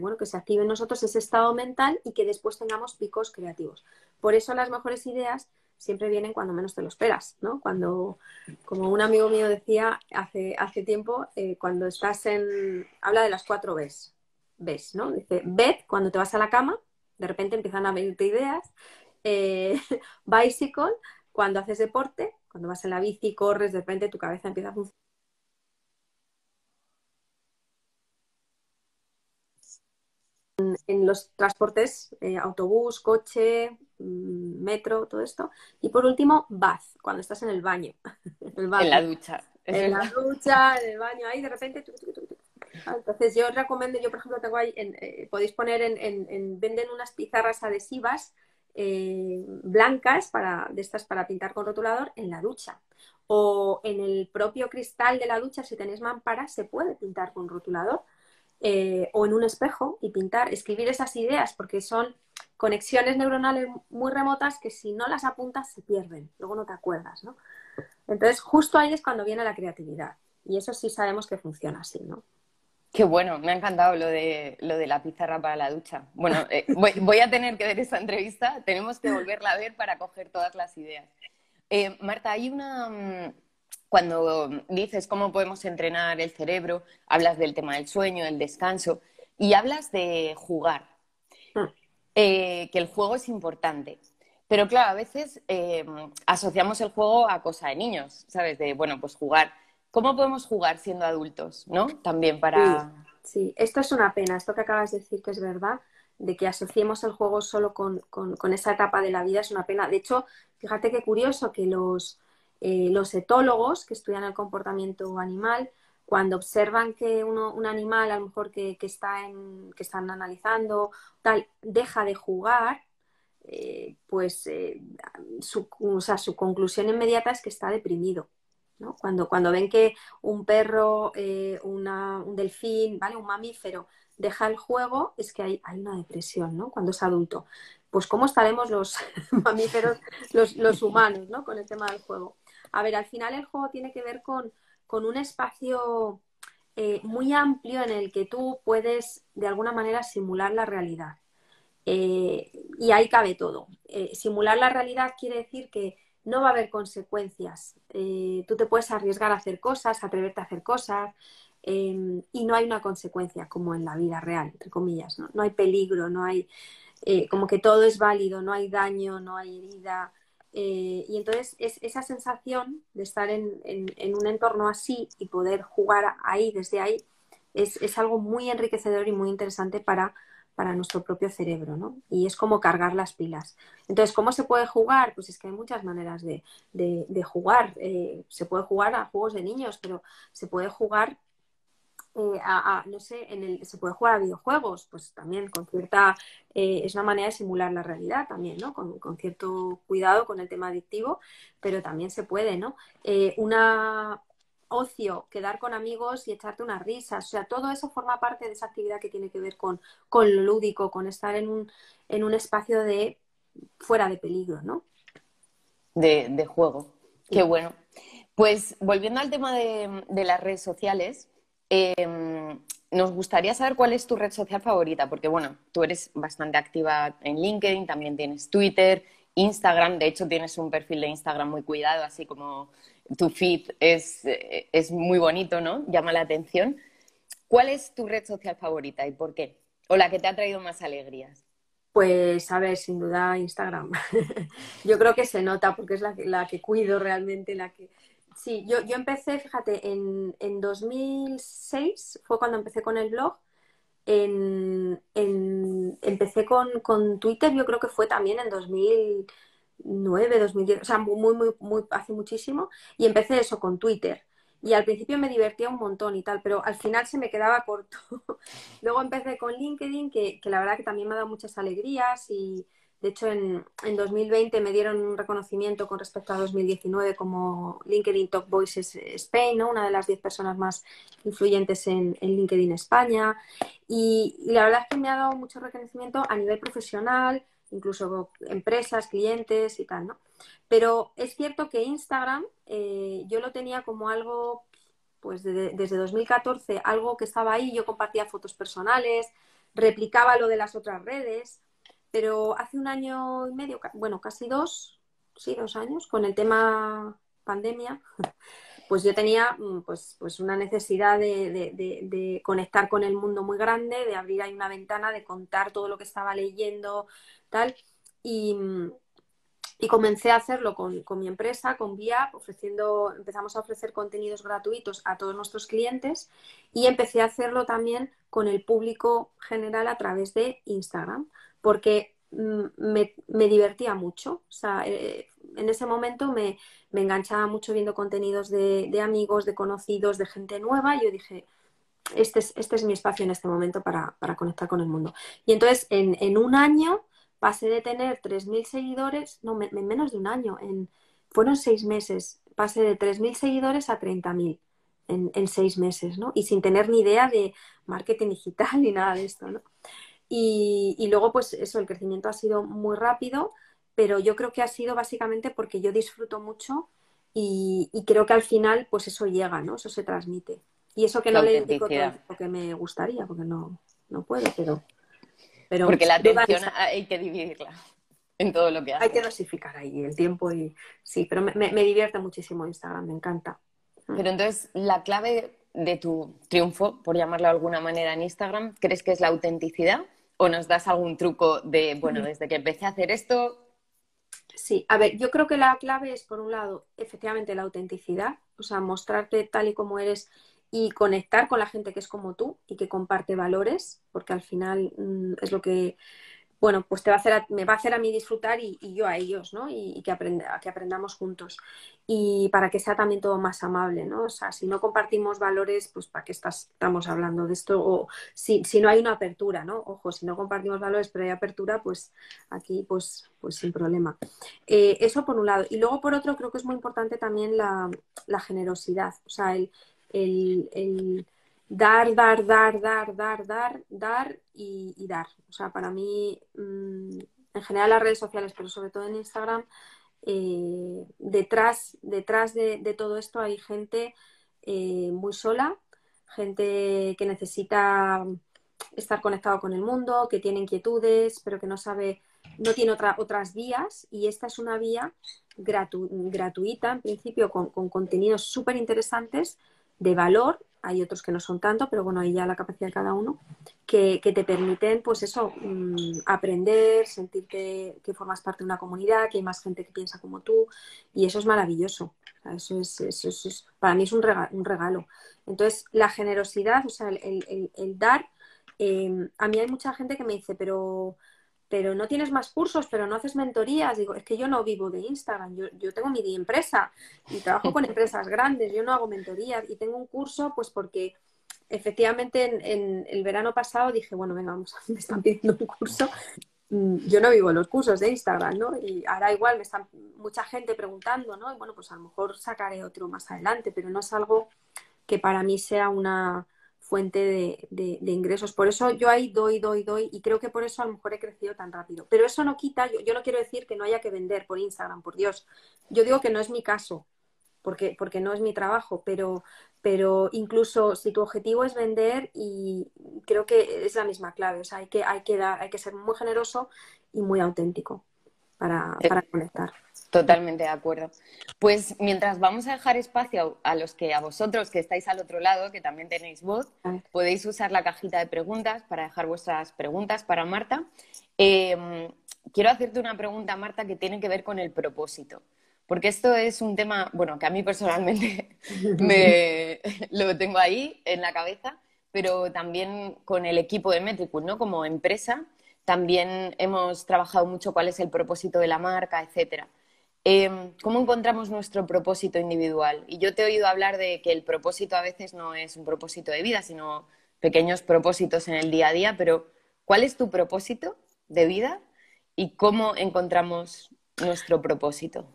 Speaker 2: bueno, que se active en nosotros ese estado mental y que después tengamos picos creativos. Por eso las mejores ideas siempre vienen cuando menos te lo esperas, ¿no? Cuando, como un amigo mío decía hace, hace tiempo, eh, cuando estás en... Habla de las cuatro Bs, ves, ¿no? Dice, bed, cuando te vas a la cama, de repente empiezan a venirte ideas, eh, bicycle, cuando haces deporte, cuando vas en la bici, corres, de repente tu cabeza empieza a funcionar. En los transportes, eh, autobús, coche, metro, todo esto. Y por último, bath, cuando estás en el baño.
Speaker 1: en la ducha.
Speaker 2: En la ducha, en el baño, ahí de repente. Entonces yo recomiendo, yo por ejemplo tengo ahí, eh, podéis poner en, en, venden unas pizarras adhesivas eh, blancas para, de estas para pintar con rotulador en la ducha. O en el propio cristal de la ducha, si tenéis mampara, se puede pintar con rotulador. Eh, o en un espejo y pintar, escribir esas ideas, porque son conexiones neuronales muy remotas que si no las apuntas se pierden, luego no te acuerdas, ¿no? Entonces, justo ahí es cuando viene la creatividad. Y eso sí sabemos que funciona así, ¿no?
Speaker 1: Qué bueno, me ha encantado lo de, lo de la pizarra para la ducha. Bueno, eh, voy, a tener que ver esta entrevista, tenemos que volverla a ver para coger todas las ideas. Eh, Marta, hay una... Mm, cuando dices cómo podemos entrenar el cerebro, hablas del tema del sueño, del descanso, y hablas de jugar, hmm. Eh, que el juego es importante. Pero claro, a veces asociamos el juego a cosa de niños, ¿sabes? De, bueno, pues jugar ¿Cómo podemos jugar siendo adultos, no? También para...
Speaker 2: Sí, esto es una pena, esto que acabas de decir que es verdad, de que asociemos el juego solo con, esa etapa de la vida es una pena. De hecho, fíjate qué curioso que los, eh, los etólogos que estudian el comportamiento animal, cuando observan que uno, un animal, a lo mejor que, está en, que están analizando, tal, deja de jugar, eh, pues eh, su, su conclusión inmediata es que está deprimido. Cuando, cuando ven que un perro, eh, un delfín, ¿vale? Un mamífero deja el juego, es que hay, hay una depresión, ¿no? Cuando es adulto. Pues cómo estaremos los mamíferos, los, humanos, ¿no? Con el tema del juego. A ver, al final el juego tiene que ver con, un espacio eh, muy amplio en el que tú puedes, de alguna manera, simular la realidad. Eh, y ahí cabe todo. simular la realidad quiere decir que no va a haber consecuencias. Eh, tú te puedes arriesgar a hacer cosas, atreverte a hacer cosas, em, y no hay una consecuencia como en la vida real, entre comillas. No, hay peligro, no hay eh, como que todo es válido, no hay daño, no hay herida. Eh, y entonces es esa sensación de estar en, un entorno así y poder jugar ahí, desde ahí, es, es algo muy enriquecedor y muy interesante para para nuestro propio cerebro, ¿no? Y es como cargar las pilas. Entonces, ¿cómo se puede jugar? Pues es que hay muchas maneras de, jugar. Eh, se puede jugar a juegos de niños, pero se puede jugar eh, a, no sé, en el, se puede jugar a videojuegos, pues también con cierta, eh, es una manera de simular la realidad también, ¿no? Con, con, cierto cuidado con el tema adictivo, pero también se puede, ¿no? una, ocio, quedar con amigos y echarte unas risas. O sea, todo eso forma parte de esa actividad que tiene que ver con, con lo lúdico, con estar en un, en un espacio de fuera de peligro, ¿no?
Speaker 1: De, juego. Qué bueno. Pues volviendo al tema de, las redes sociales, em, nos gustaría saber cuál es tu red social favorita, porque bueno, tú eres bastante activa en LinkedIn, también tienes Twitter, Instagram, de hecho tienes un perfil de Instagram muy cuidado, así como tu feed es, es muy bonito, ¿no? Llama la atención. ¿Cuál es tu red social favorita y por qué? ¿O la que te ha traído más alegrías?
Speaker 2: Pues, a ver, sin duda Instagram. yo creo que se nota porque es la que, la que cuido realmente, la que... Sí, yo, yo empecé, fíjate, en, en 2006 fue cuando empecé con el blog. En, en, empecé con, con Twitter, yo creo que fue también en 2000 2009, 2010, o sea, muy, muy, muy, hace muchísimo, y empecé eso con Twitter. Y al principio me divertía un montón y tal, pero al final se me quedaba corto. Luego empecé con LinkedIn, que, que, la verdad que también me ha dado muchas alegrías y de hecho en, en 2020 me dieron un reconocimiento con respecto a 2019 como LinkedIn Top Voices Spain, ¿no? una de las 10 personas más influyentes en, en LinkedIn España. Y, la verdad es que me ha dado mucho reconocimiento a nivel profesional, incluso empresas, clientes y tal, ¿no? Pero es cierto que Instagram eh, yo lo tenía como algo, pues desde 2014, algo que estaba ahí, yo compartía fotos personales, replicaba lo de las otras redes, pero hace un año y medio, bueno, casi dos, sí, dos años, con el tema pandemia, pues yo tenía mm, pues, pues una necesidad de, conectar con el mundo muy grande, de abrir ahí una ventana, de contar todo lo que estaba leyendo, tal. Y, comencé a hacerlo con, mi empresa, con VIAP, ofreciendo, empezamos a ofrecer contenidos gratuitos a todos nuestros clientes y empecé a hacerlo también con el público general a través de Instagram, porque mm, me, divertía mucho. O sea, eh, en ese momento me, enganchaba mucho viendo contenidos de, amigos, de conocidos, de gente nueva y yo dije, este es, este es mi espacio en este momento para, conectar con el mundo. Y entonces, en, un año pasé de tener 3.000 seguidores, no, en menos de un año, en, fueron seis meses, pasé de 3.000 seguidores a 30.000 en, en seis meses, ¿no? Y sin tener ni idea de marketing digital ni nada de esto, ¿no? Y, y, luego, pues eso, el crecimiento ha sido muy rápido, pero yo creo que ha sido básicamente porque yo disfruto mucho y, y creo que al final, pues eso llega, ¿no? Eso se transmite. Y eso que no le todo lo que me gustaría, porque no, no puedo, pero...
Speaker 1: pero porque la atención hay que dividirla en todo lo que hace.
Speaker 2: Hay que dosificar ahí el tiempo y sí, pero me, me divierte muchísimo Instagram, me encanta.
Speaker 1: Pero entonces, la clave de tu triunfo, por llamarlo de alguna manera en Instagram, ¿crees que es la autenticidad? ¿O nos das algún truco de, bueno, desde que empecé a hacer esto?
Speaker 2: Sí, a ver, yo creo que la clave es, por un lado, efectivamente la autenticidad, o sea, mostrarte tal y como eres y conectar con la gente que es como tú y que comparte valores, porque al final mm, es lo que bueno, pues te va a hacer me va a hacer a mí disfrutar y, yo a ellos, ¿no? Y, que, aprenda, que aprendamos juntos. Y para que sea también todo más amable, ¿no? O sea, si no compartimos valores, pues ¿para qué estamos hablando de esto? O si, si, no hay una apertura, ¿no? Ojo, si no compartimos valores pero hay apertura, pues aquí, pues, pues sin problema. Eh, eso por un lado. Y luego por otro, creo que es muy importante también la, generosidad. O sea, el, el dar, dar, dar, dar, dar, dar, dar y, dar. O sea, para mí, mm, en general las redes sociales, pero sobre todo en Instagram, eh, detrás, detrás de, todo esto hay gente eh, muy sola, gente que necesita estar conectado con el mundo, que tiene inquietudes, pero que no sabe, no tiene otras vías y esta es una vía gratuita, en principio, con, con contenidos súper interesantes de valor hay otros que no son tanto, pero bueno, ahí ya la capacidad de cada uno, que, te permiten, pues eso, mm, aprender, sentirte que formas parte de una comunidad, que hay más gente que piensa como tú, y eso es maravilloso. eso, es, eso, es, para mí es un regalo, Entonces, la generosidad, o sea, el, dar, eh, a mí hay mucha gente que me dice, pero pero no tienes más cursos, pero no haces mentorías. Digo, es que yo no vivo de Instagram, yo, yo tengo mi empresa y trabajo con empresas grandes, yo no hago mentorías y tengo un curso, pues porque efectivamente en, el verano pasado dije, bueno, venga, vamos, me están pidiendo un curso. Mm, yo no vivo los cursos de Instagram, ¿no? Y ahora igual me están mucha gente preguntando, ¿no? Y bueno, pues a lo mejor sacaré otro más adelante, pero no es algo que para mí sea una, fuente de, ingresos. Por eso yo ahí doy, doy, doy y creo que por eso a lo mejor he crecido tan rápido. Pero eso no quita, yo, no quiero decir que no haya que vender por Instagram, por Dios. Yo digo que no es mi caso, porque, porque no es mi trabajo, pero, pero incluso si tu objetivo es vender y creo que es la misma clave, o sea, hay que, hay que dar, hay que ser muy generoso y muy auténtico para, para conectar.
Speaker 1: Totalmente de acuerdo. Pues mientras vamos a dejar espacio a los que a vosotros que estáis al otro lado, que también tenéis voz, podéis usar la cajita de preguntas para dejar vuestras preguntas para Marta. Em, quiero hacerte una pregunta, Marta, que tiene que ver con el propósito. Porque esto es un tema, bueno, que a mí personalmente me, lo tengo ahí en la cabeza, pero también con el equipo de Metricus, ¿no? Como empresa, también hemos trabajado mucho cuál es el propósito de la marca, etcétera. Em, ¿Cómo encontramos nuestro propósito individual? Y yo te he oído hablar de que el propósito a veces no es un propósito de vida, sino pequeños propósitos en el día a día, pero ¿cuál es tu propósito de vida y cómo encontramos nuestro propósito?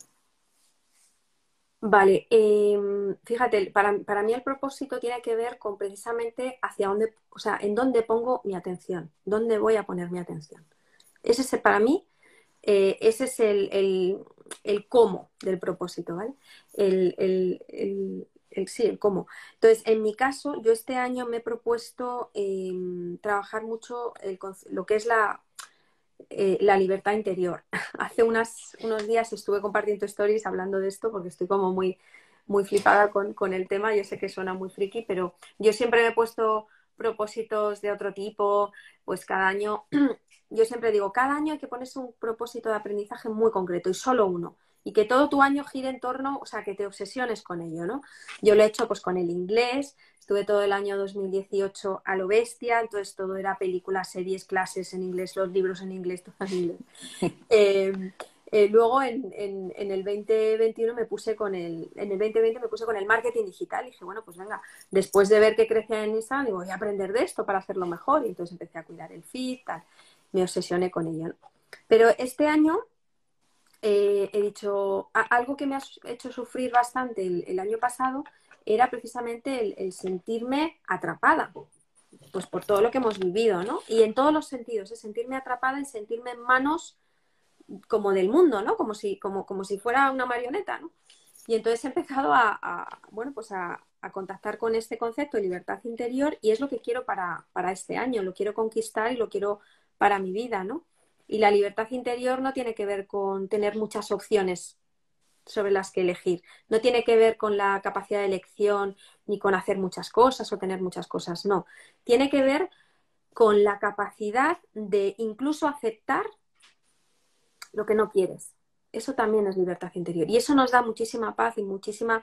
Speaker 2: Vale, em, fíjate, para, mí el propósito tiene que ver con precisamente hacia dónde, o sea, en dónde pongo mi atención, dónde voy a poner mi atención. Ese es, para mí, eh, ese es el, el cómo del propósito, ¿vale? El, el, el, sí, el cómo. Entonces, en mi caso, yo este año me he propuesto em, trabajar mucho lo que es la, eh, la libertad interior. Hace unas, unos días estuve compartiendo stories hablando de esto porque estoy como muy, muy flipada con, con el tema. Yo sé que suena muy friki, pero yo siempre me he puesto propósitos de otro tipo, pues cada año yo siempre digo, cada año hay que ponerse un propósito de aprendizaje muy concreto y solo uno. Y que todo tu año gire en torno, o sea, que te obsesiones con ello, ¿no? Yo lo he hecho pues con el inglés, estuve todo el año 2018 a lo bestia, entonces todo era películas, series, clases en inglés, los libros en inglés, todo en inglés. Em, eh, luego en, en, el 2021 me puse con el, en el 2020 me puse con el marketing digital y dije, bueno, pues venga, después de ver que crecía en Instagram, digo, voy a aprender de esto para hacerlo mejor. Y entonces empecé a cuidar el feed, tal me obsesioné con ella. Pero este año eh, he dicho, algo que me ha hecho sufrir bastante el, año pasado era precisamente el, sentirme atrapada, pues por todo lo que hemos vivido, ¿no? Y en todos los sentidos, es sentirme atrapada en sentirme en manos como del mundo, ¿no? Como si, como, como si fuera una marioneta, ¿no? Y entonces he empezado a, bueno, pues a, contactar con este concepto de libertad interior y es lo que quiero para, para, este año, lo quiero conquistar y lo quiero para mi vida, ¿no? Y la libertad interior no tiene que ver con tener muchas opciones sobre las que elegir, no tiene que ver con la capacidad de elección ni con hacer muchas cosas o tener muchas cosas, no, tiene que ver con la capacidad de incluso aceptar lo que no quieres. Eso también es libertad interior. Y eso nos da muchísima paz y muchísima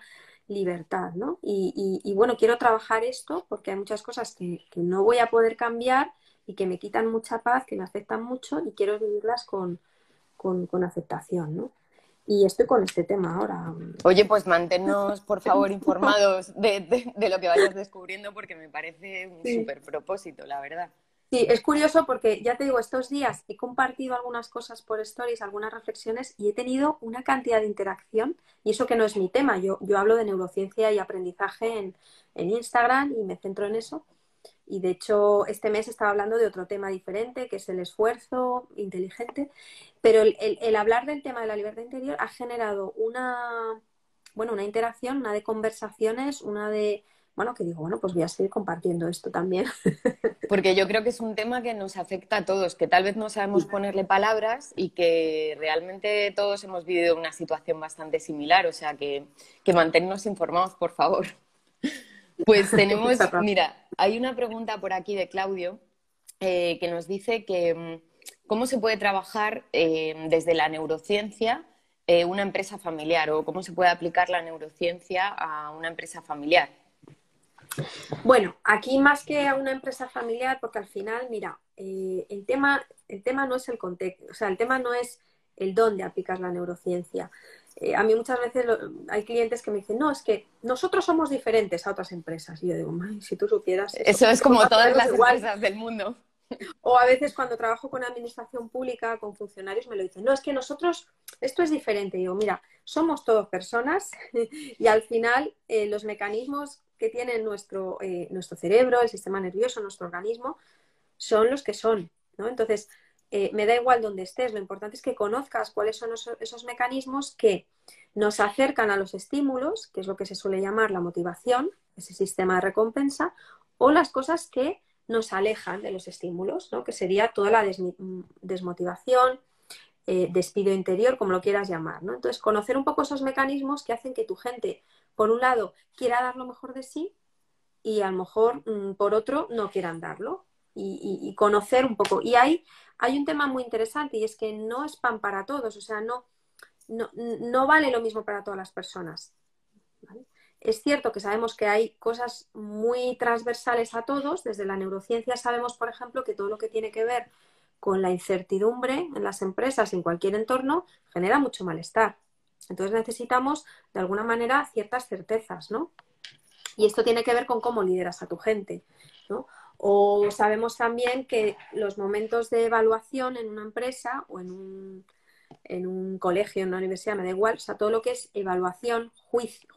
Speaker 2: libertad, ¿no? Y, bueno, quiero trabajar esto porque hay muchas cosas que, no voy a poder cambiar y que me quitan mucha paz, que me afectan mucho y quiero vivirlas con, aceptación, ¿no? Y estoy con este tema ahora.
Speaker 1: Oye, pues manténnos, por favor, informados de, de, lo que vayas descubriendo porque me parece un súper propósito, la verdad.
Speaker 2: Sí, es curioso porque ya te digo, estos días he compartido algunas cosas por stories, algunas reflexiones y he tenido una cantidad de interacción y eso que no es mi tema. Yo, yo hablo de neurociencia y aprendizaje en, Instagram y me centro en eso. Y de hecho, este mes estaba hablando de otro tema diferente, que es el esfuerzo inteligente. Pero el, el, hablar del tema de la libertad interior ha generado una, bueno, una interacción, una de conversaciones, una de bueno, que digo, bueno, pues voy a seguir compartiendo esto también.
Speaker 1: Porque yo creo que es un tema que nos afecta a todos, que tal vez no sabemos ponerle palabras y que realmente todos hemos vivido una situación bastante similar, o sea que, que mantenernos informados, por favor. Pues tenemos, mira, hay una pregunta por aquí de Claudio eh, que nos dice que mm, cómo se puede trabajar eh, desde la neurociencia eh, una empresa familiar o cómo se puede aplicar la neurociencia a una empresa familiar.
Speaker 2: Bueno, aquí más que a una empresa familiar, porque al final, mira, eh, el, tema, el tema no es el contexto, o sea, el tema no es el dónde aplicas la neurociencia. Eh, a mí muchas veces hay clientes que me dicen, no, es que nosotros somos diferentes a otras empresas. Y yo digo, si tú supieras.
Speaker 1: Eso, es como todas las empresas del mundo.
Speaker 2: O a veces cuando trabajo con administración pública, con funcionarios, me lo dicen, no, es que nosotros, esto es diferente. Y digo, mira, somos todos personas y al final eh, los mecanismos que tiene nuestro, eh, nuestro cerebro, el sistema nervioso, nuestro organismo, son los que son. ¿no? Entonces, eh, me da igual donde estés, lo importante es que conozcas cuáles son esos, mecanismos que nos acercan a los estímulos, que es lo que se suele llamar la motivación, ese sistema de recompensa, o las cosas que nos alejan de los estímulos, ¿no? que sería toda la desmotivación, eh, despido interior, como lo quieras llamar. ¿no? Entonces, conocer un poco esos mecanismos que hacen que tu gente por un lado, quiera dar lo mejor de sí y a lo mejor mm, por otro no quieran darlo y, conocer un poco. Y hay, un tema muy interesante y es que no es pan para todos, o sea, no, no, vale lo mismo para todas las personas. Es cierto que sabemos que hay cosas muy transversales a todos. Desde la neurociencia sabemos, por ejemplo, que todo lo que tiene que ver con la incertidumbre en las empresas, en cualquier entorno, genera mucho malestar. Entonces necesitamos, de alguna manera, ciertas certezas, ¿no? Y esto tiene que ver con cómo lideras a tu gente, ¿no? O sabemos también que los momentos de evaluación en una empresa o en un, en un colegio, en una universidad, me da igual, o sea, todo lo que es evaluación,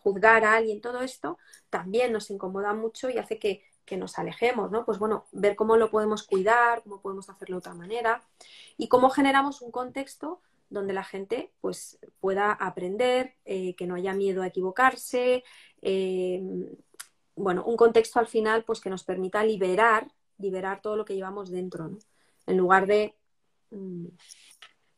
Speaker 2: juzgar a alguien, todo esto, también nos incomoda mucho y hace que, que nos alejemos, ¿no? Pues bueno, ver cómo lo podemos cuidar, cómo podemos hacerlo de otra manera y cómo generamos un contexto donde la gente pues, pueda aprender, eh, que no haya miedo a equivocarse, eh, bueno, un contexto al final pues, que nos permita liberar, liberar todo lo que llevamos dentro, ¿no? en lugar de mm,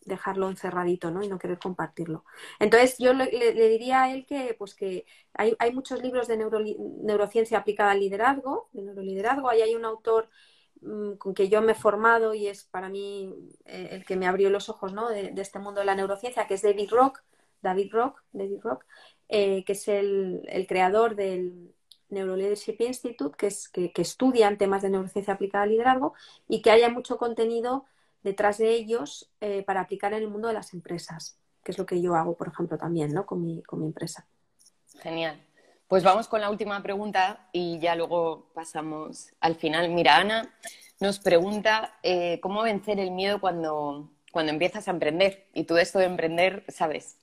Speaker 2: dejarlo encerradito ¿no? y no querer compartirlo. Entonces yo le, diría a él que, pues, que hay, muchos libros de neurociencia aplicada al liderazgo, ahí hay un autor Mm, con que yo me he formado y es para mí eh, el que me abrió los ojos de, este mundo de la neurociencia, que es David Rock, David Rock, David Rock eh, que es el, creador del Neuro Leadership Institute, que, es, que, estudian temas de neurociencia aplicada al liderazgo y que haya mucho contenido detrás de ellos eh, para aplicar en el mundo de las empresas, que es lo que yo hago, por ejemplo, también ¿no? con, mi, con mi empresa.
Speaker 1: Genial. Pues vamos con la última pregunta y ya luego pasamos al final. Mira, Ana nos pregunta eh, cómo vencer el miedo cuando, cuando empiezas a emprender? Y tú esto de emprender, ¿sabes?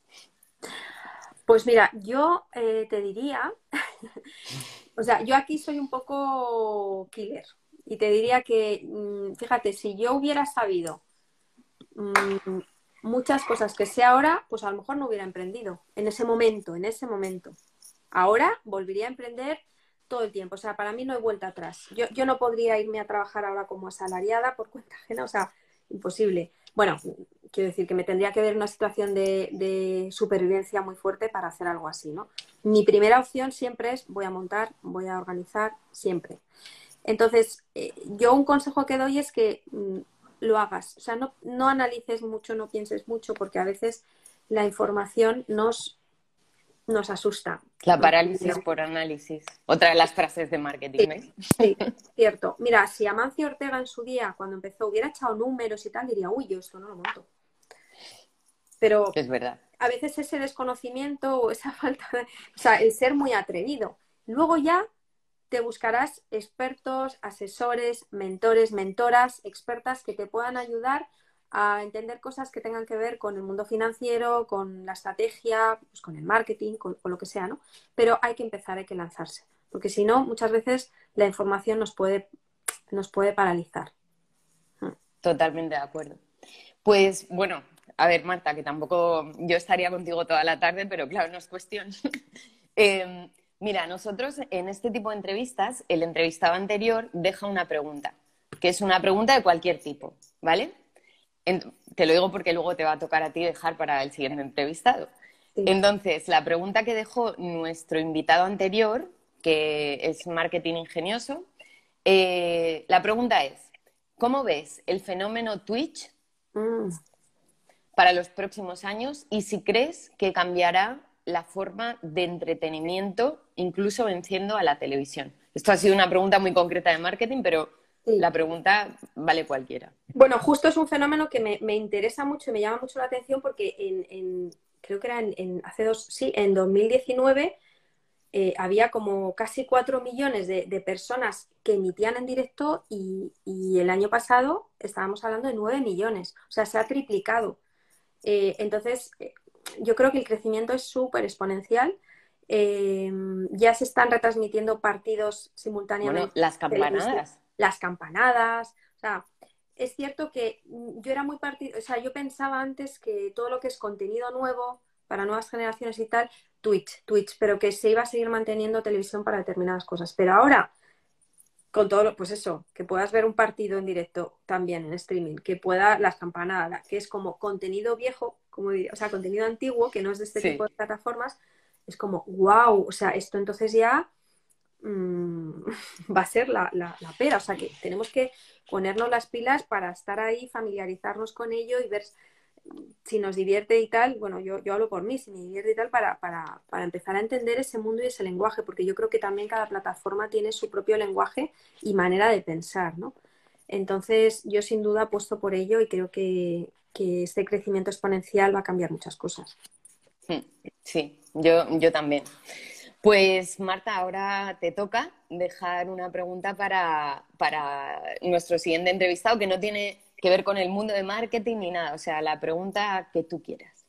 Speaker 2: Pues mira, yo eh, te diría, o sea, yo aquí soy un poco killer y te diría que, mm, fíjate, si yo hubiera sabido mm, muchas cosas que sé ahora, pues a lo mejor no hubiera emprendido en ese momento, en ese momento. Ahora volvería a emprender todo el tiempo. O sea, para mí no hay vuelta atrás. Yo, yo no podría irme a trabajar ahora como asalariada por cuenta ajena, o sea, imposible. Bueno, quiero decir que me tendría que ver una situación de, supervivencia muy fuerte para hacer algo así, ¿no? Mi primera opción siempre es voy a montar, voy a organizar, siempre. Entonces, eh, yo un consejo que doy es que mm, lo hagas. O sea, no, no analices mucho, no pienses mucho, porque a veces la información nos, nos asusta.
Speaker 1: La parálisis por análisis. Otra de las frases de marketing.
Speaker 2: Sí, cierto. Mira, si Amancio Ortega en su día, cuando empezó, hubiera echado números y tal, diría, uy, yo esto no lo monto. Pero
Speaker 1: es verdad.
Speaker 2: a veces ese desconocimiento o esa falta de. O sea, el ser muy atrevido. Luego ya te buscarás expertos, asesores, mentores, mentoras, expertas que te puedan ayudar a entender cosas que tengan que ver con el mundo financiero, con la estrategia, pues con el marketing, con, lo que sea, ¿no? Pero hay que empezar, hay que lanzarse, porque si no, muchas veces la información nos puede, nos puede paralizar.
Speaker 1: Totalmente de acuerdo. Pues bueno, a ver, Marta, que tampoco yo estaría contigo toda la tarde, pero claro, no es cuestión. Em, mira, nosotros en este tipo de entrevistas, el entrevistado anterior deja una pregunta, que es una pregunta de cualquier tipo, ¿vale? te lo digo porque luego te va a tocar a ti dejar para el siguiente entrevistado. Entonces, la pregunta que dejó nuestro invitado anterior, que es marketing ingenioso, eh, la pregunta es, ¿cómo ves el fenómeno Twitch mm. Para los próximos años y si crees que cambiará la forma de entretenimiento, incluso venciendo a la televisión? Esto ha sido una pregunta muy concreta de marketing, pero la pregunta vale cualquiera.
Speaker 2: Bueno, justo es un fenómeno que me, interesa mucho y me llama mucho la atención porque en, creo que era en, hace dos, sí, en 2019 eh, había como casi cuatro millones de, personas que emitían en directo y, el año pasado estábamos hablando de nueve millones. O sea, se ha triplicado. Eh, entonces, eh, yo creo que el crecimiento es súper exponencial. ya se están retransmitiendo partidos simultáneamente.
Speaker 1: las campanadas
Speaker 2: las campanadas, o sea, es cierto que yo era muy partido, o sea, yo pensaba antes que todo lo que es contenido nuevo para nuevas generaciones y tal, Twitch, Twitch, pero que se iba a seguir manteniendo televisión para determinadas cosas. Pero ahora, con todo lo, pues eso, que puedas ver un partido en directo también en streaming, que pueda las campanadas, que es como contenido viejo, como o sea, contenido antiguo, que no es de este tipo de plataformas, es como, wow, o sea, esto entonces ya Mm, va a ser la, la, pera. O sea que tenemos que ponernos las pilas para estar ahí, familiarizarnos con ello y ver si nos divierte y tal. Bueno, yo, yo hablo por mí, si me divierte y tal, para, para, para empezar a entender ese mundo y ese lenguaje, porque yo creo que también cada plataforma tiene su propio lenguaje y manera de pensar, ¿no? Entonces, yo sin duda apuesto por ello y creo que, que este crecimiento exponencial va a cambiar muchas cosas.
Speaker 1: Sí, yo, yo también. Pues Marta, ahora te toca dejar una pregunta para, nuestro siguiente entrevistado que no tiene que ver con el mundo de marketing ni nada, o sea, la pregunta que tú quieras.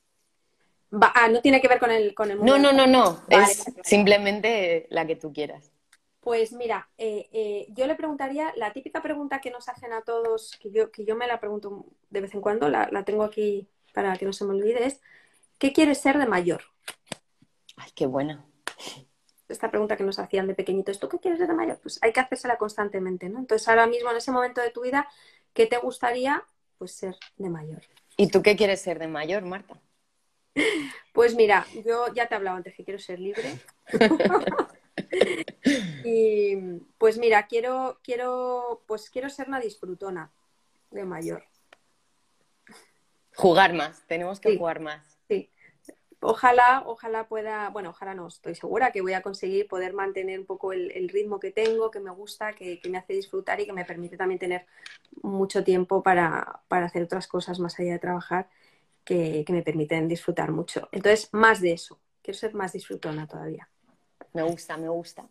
Speaker 2: ah, no tiene que ver con el, con el mundo.
Speaker 1: No, no, no, no, es simplemente la que tú quieras.
Speaker 2: Pues mira, eh, eh, yo le preguntaría la típica pregunta que nos hacen a todos, que yo, que yo me la pregunto de vez en cuando, la, la tengo aquí para que no se me olvide, es ¿qué quieres ser de mayor?
Speaker 1: Ay, qué buena
Speaker 2: esta pregunta que nos hacían de pequeñitos, ¿tú qué quieres ser de mayor? Pues hay que hacérsela constantemente, ¿no? Entonces ahora mismo, en ese momento de tu vida, ¿qué te gustaría? Pues ser de mayor.
Speaker 1: ¿Y tú qué quieres ser de mayor, Marta?
Speaker 2: Pues mira, yo ya te he hablado antes que quiero ser libre. y pues mira, quiero, quiero, pues quiero ser una disfrutona de mayor.
Speaker 1: Jugar más, tenemos que jugar más
Speaker 2: ojalá, ojalá pueda, bueno, ojalá no, estoy segura que voy a conseguir poder mantener un poco el, ritmo que tengo, que me gusta, que, me hace disfrutar y que me permite también tener mucho tiempo para, hacer otras cosas más allá de trabajar que, me permiten disfrutar mucho. Entonces, más de eso, quiero ser más disfrutona todavía.
Speaker 1: Me gusta, me gusta.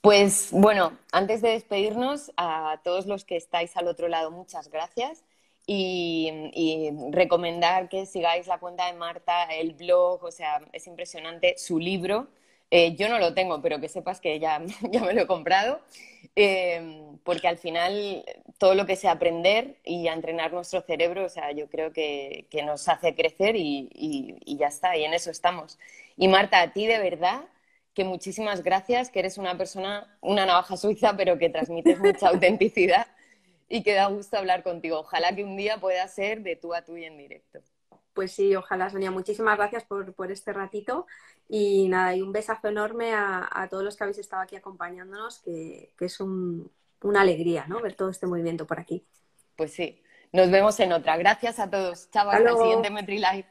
Speaker 1: Pues bueno, antes de despedirnos, a todos los que estáis al otro lado, muchas gracias. Y, recomendar que sigáis la cuenta de Marta, el blog, o sea, es impresionante su libro. Eh, yo no lo tengo, pero que sepas que ya, ya me lo he comprado, eh, porque al final todo lo que sea aprender y entrenar nuestro cerebro, o sea, yo creo que, que nos hace crecer y, y, ya está, y en eso estamos. Y Marta, a ti de verdad que muchísimas gracias, que eres una persona, una navaja suiza, pero que transmites mucha autenticidad y que da gusto hablar contigo. Ojalá que un día pueda ser de tú a tú y en directo.
Speaker 2: Pues sí, ojalá, Sonia. Muchísimas gracias por, este ratito. Y nada, y un besazo enorme a, todos los que habéis estado aquí acompañándonos, que, es una alegría, ¿no? Ver todo este movimiento por aquí.
Speaker 1: Pues sí. Nos vemos en otra. Gracias a todos. Chao, hasta el siguiente MetriLife.